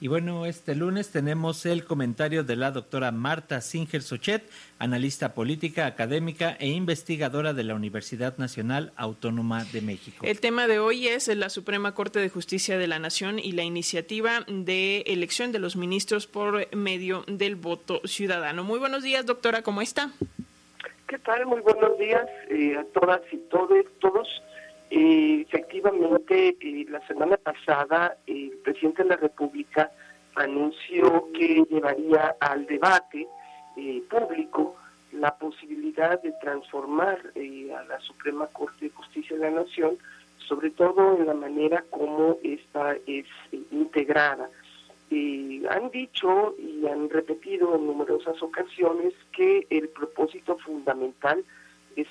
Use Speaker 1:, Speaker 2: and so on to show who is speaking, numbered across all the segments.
Speaker 1: Y bueno, este lunes tenemos el comentario de la doctora Marta Singer Sochet, analista política, académica e investigadora de la Universidad Nacional Autónoma de México.
Speaker 2: El tema de hoy es la Suprema Corte de Justicia de la Nación y la iniciativa de elección de los ministros por medio del voto ciudadano. Muy buenos días, doctora, ¿cómo está?
Speaker 3: ¿Qué tal? Muy buenos días eh, a todas y todos. todos. Eh, efectivamente, eh, la semana pasada el presidente de la República anunció que llevaría al debate eh, público la posibilidad de transformar a la Suprema Corte de Justicia de la Nación, sobre todo en la manera como esta es integrada. han dicho y han repetido en numerosas ocasiones que el propósito fundamental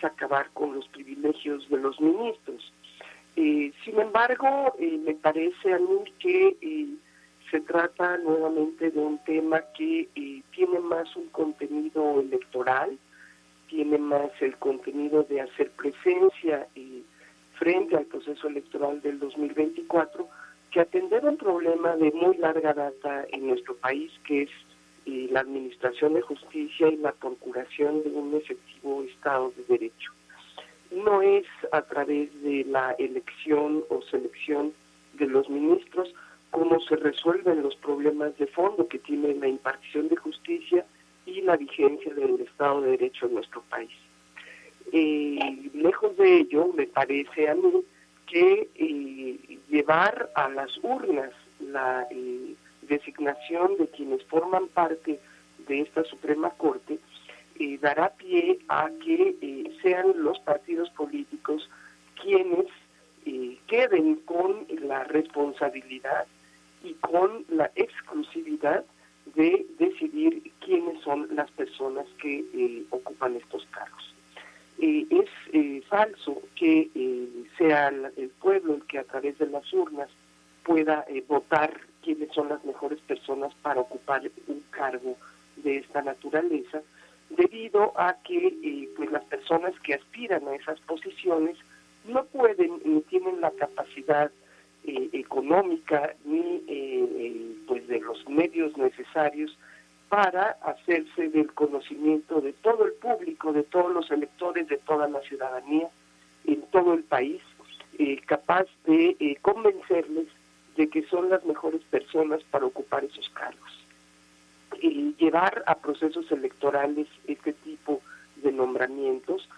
Speaker 3: acabar con los privilegios de los ministros. Eh, sin embargo, eh, me parece a mí que eh, se trata nuevamente de un tema que tiene más un contenido electoral, tiene más el contenido de hacer presencia frente al proceso electoral del 2024 que atender un problema de muy larga data en nuestro país, que es la administración de justicia y la procuración de un efectivo Estado de Derecho. No es a través de la elección o selección de los ministros cómo se resuelven los problemas de fondo que tiene la impartición de justicia y la vigencia del Estado de Derecho en nuestro país. Eh, lejos de ello, me parece a mí que eh, llevar a las urnas la eh, designación de quienes forman parte de esta Suprema Corte eh, dará pie a que eh, sean los partidos políticos quienes eh, queden con la responsabilidad y con la exclusividad de decidir quiénes son las personas que ocupan estos cargos. es falso que sea el pueblo el que a través de las urnas pueda votar quiénes son las mejores personas para ocupar un cargo de esta naturaleza, debido a que eh, pues las personas que aspiran a esas posiciones no pueden ni tienen la capacidad eh, económica ni eh, pues de los medios necesarios para hacerse del conocimiento de todo el público, de todos los electores, de toda la ciudadanía en todo el país, capaz de convencerles de que son las mejores personas para ocupar esos cargos. Llevar a procesos electorales este tipo de nombramientos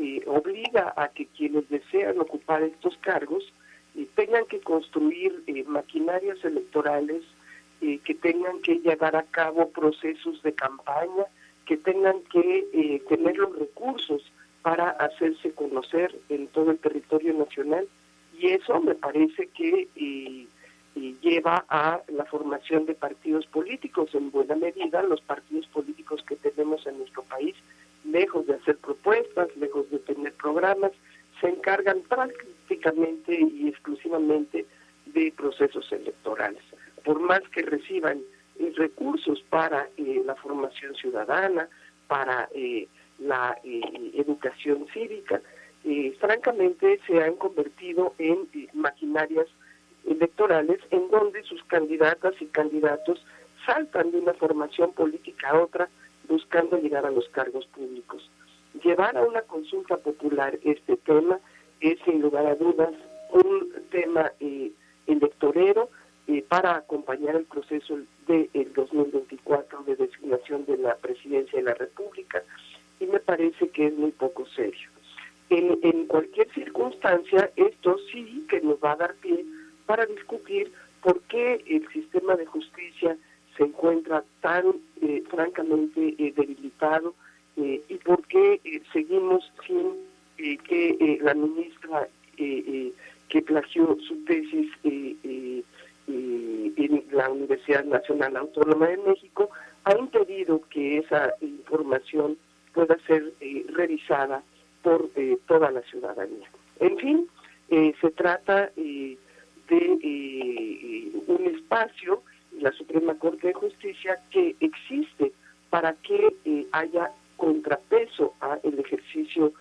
Speaker 3: eh, obliga a que quienes desean ocupar estos cargos eh, tengan que construir eh, maquinarias electorales, que tengan que llevar a cabo procesos de campaña, que tengan que tener los recursos para hacerse conocer en todo el territorio nacional. Y eso me parece que lleva a la formación de partidos políticos. En buena medida, los partidos políticos que tenemos en nuestro país, lejos de hacer propuestas, lejos de tener programas, se encargan prácticamente y exclusivamente de procesos electorales. Por más que reciban eh, recursos para eh, la formación ciudadana, para eh, la educación cívica, francamente se han convertido en maquinarias electorales en donde sus candidatas y candidatos saltan de una formación política a otra buscando llegar a los cargos públicos. Llevar a una consulta popular este tema es sin lugar a dudas un tema eh, electorero eh, para acompañar el proceso del de, 2024 de designación de la presidencia de la República y me parece que es muy poco serio. En, cualquier circunstancia, esto sí que nos va a dar pie discutir por qué el sistema de justicia se encuentra tan eh, francamente eh, debilitado eh, y por qué seguimos sin que la ministra que plagió su tesis en la Universidad Nacional Autónoma de México ha impedido que esa información pueda ser revisada por toda la ciudadanía. En fin, se trata de eh, un espacio, la Suprema Corte de Justicia, que existe para que eh, haya contrapeso a el ejercicio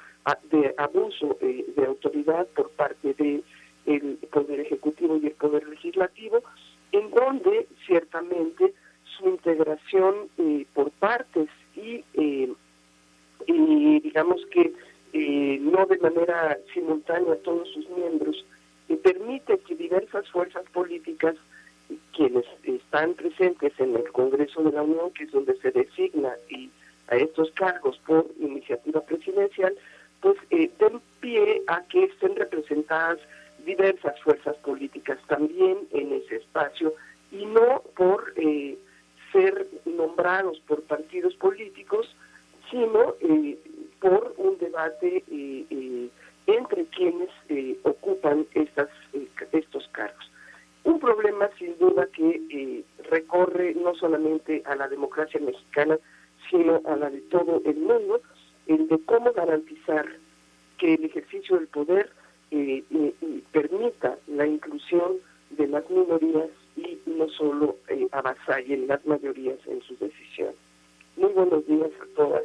Speaker 3: de abuso eh, de autoridad por parte de el poder ejecutivo y el poder legislativo en donde ciertamente su integración por partes y, y digamos que no de manera simultánea a todos sus miembros, fuerzas políticas, quienes están presentes en el Congreso de la Unión, que es donde se designa y a estos cargos por iniciativa presidencial, pues den pie a que estén representadas diversas fuerzas políticas también en ese espacio y no por eh, ser nombrados por partidos políticos, sino eh, por un debate eh, recorre no solamente a la democracia mexicana, sino a la de todo el mundo, el de cómo garantizar que el ejercicio del poder permita la inclusión de las minorías y no solo eh, avasallen las mayorías en sus decisiones. Muy buenos días a todas.